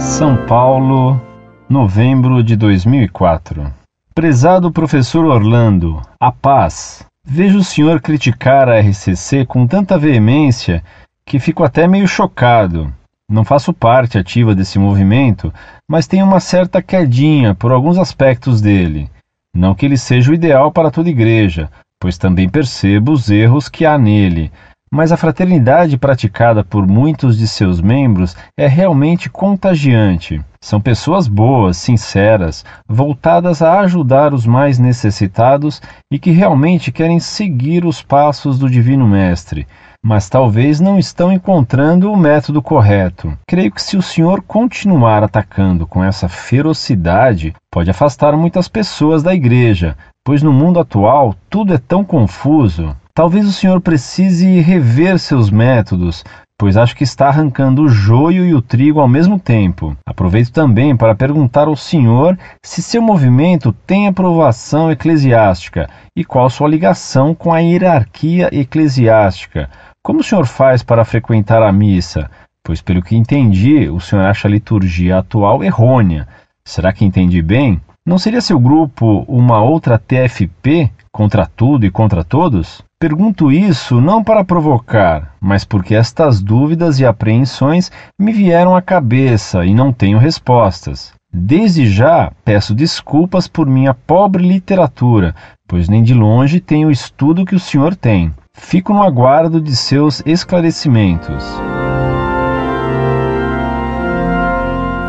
São Paulo, novembro de 2004. Prezado professor Orlando, a paz. Vejo o senhor criticar a RCC com tanta veemência que fico até meio chocado. Não faço parte ativa desse movimento, mas tenho uma certa quedinha por alguns aspectos dele. Não que ele seja o ideal para toda igreja, pois também percebo os erros que há nele, mas a fraternidade praticada por muitos de seus membros é realmente contagiante. São pessoas boas, sinceras, voltadas a ajudar os mais necessitados e que realmente querem seguir os passos do Divino Mestre mas talvez não estão encontrando o método correto. Creio que se o senhor continuar atacando com essa ferocidade, pode afastar muitas pessoas da igreja, pois no mundo atual tudo é tão confuso. Talvez o senhor precise rever seus métodos, pois acho que está arrancando o joio e o trigo ao mesmo tempo. Aproveito também para perguntar ao senhor se seu movimento tem aprovação eclesiástica e qual sua ligação com a hierarquia eclesiástica. Como o senhor faz para frequentar a missa? Pois, pelo que entendi, o senhor acha a liturgia atual errônea. Será que entendi bem? Não seria seu grupo uma outra TFP contra tudo e contra todos? Pergunto isso não para provocar, mas porque estas dúvidas e apreensões me vieram à cabeça e não tenho respostas. Desde já peço desculpas por minha pobre literatura, pois nem de longe tenho o estudo que o senhor tem. Fico no aguardo de seus esclarecimentos.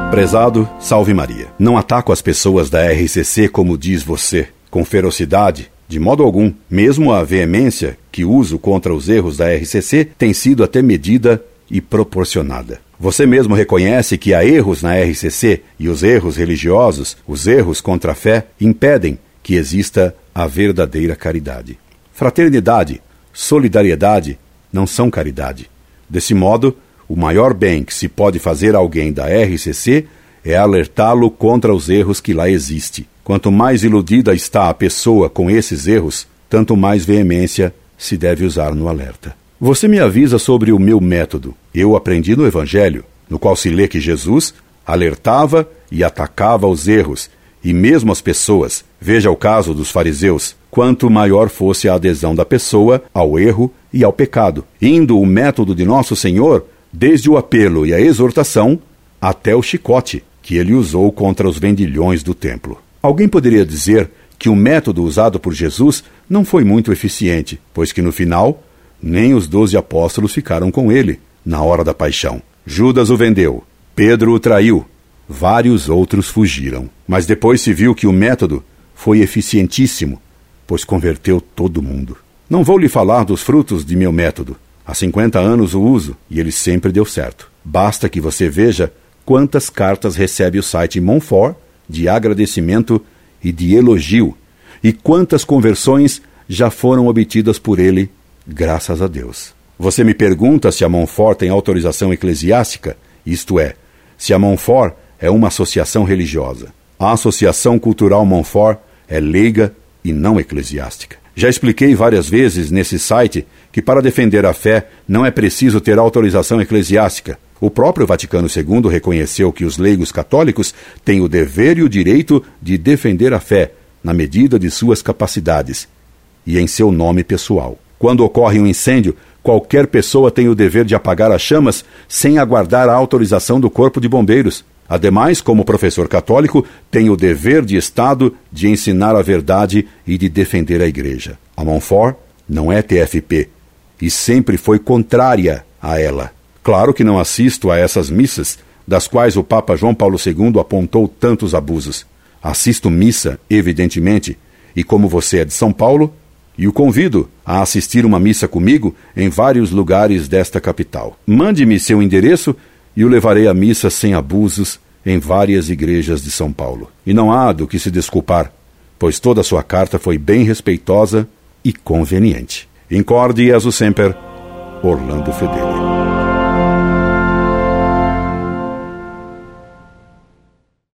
Prezado, salve Maria. Não ataco as pessoas da RCC como diz você, com ferocidade, de modo algum. Mesmo a veemência que uso contra os erros da RCC tem sido até medida e proporcionada. Você mesmo reconhece que há erros na RCC e os erros religiosos, os erros contra a fé, impedem que exista a verdadeira caridade. Fraternidade, solidariedade não são caridade. Desse modo, o maior bem que se pode fazer a alguém da RCC é alertá-lo contra os erros que lá existem. Quanto mais iludida está a pessoa com esses erros, tanto mais veemência se deve usar no alerta. Você me avisa sobre o meu método. Eu aprendi no Evangelho, no qual se lê que Jesus alertava e atacava os erros, e mesmo as pessoas. Veja o caso dos fariseus quanto maior fosse a adesão da pessoa ao erro e ao pecado, indo o método de nosso Senhor desde o apelo e a exortação até o chicote que ele usou contra os vendilhões do templo. Alguém poderia dizer que o método usado por Jesus não foi muito eficiente, pois que no final nem os doze apóstolos ficaram com ele na hora da paixão. Judas o vendeu, Pedro o traiu, vários outros fugiram. Mas depois se viu que o método foi eficientíssimo pois converteu todo mundo. Não vou lhe falar dos frutos de meu método. Há 50 anos o uso e ele sempre deu certo. Basta que você veja quantas cartas recebe o site Monfort de agradecimento e de elogio e quantas conversões já foram obtidas por ele, graças a Deus. Você me pergunta se a Monfort tem autorização eclesiástica, isto é, se a Monfort é uma associação religiosa. A Associação Cultural Monfort é leiga e não eclesiástica. Já expliquei várias vezes nesse site que para defender a fé não é preciso ter autorização eclesiástica. O próprio Vaticano II reconheceu que os leigos católicos têm o dever e o direito de defender a fé, na medida de suas capacidades e em seu nome pessoal. Quando ocorre um incêndio, qualquer pessoa tem o dever de apagar as chamas sem aguardar a autorização do Corpo de Bombeiros. Ademais, como professor católico, tem o dever de Estado de ensinar a verdade e de defender a Igreja. A Montfort não é TFP e sempre foi contrária a ela. Claro que não assisto a essas missas, das quais o Papa João Paulo II apontou tantos abusos. Assisto missa, evidentemente, e como você é de São Paulo, e o convido a assistir uma missa comigo em vários lugares desta capital. Mande-me seu endereço e o levarei à missa sem abusos em várias igrejas de São Paulo. E não há do que se desculpar, pois toda a sua carta foi bem respeitosa e conveniente. Incorde Jesus Semper, Orlando Fedeli.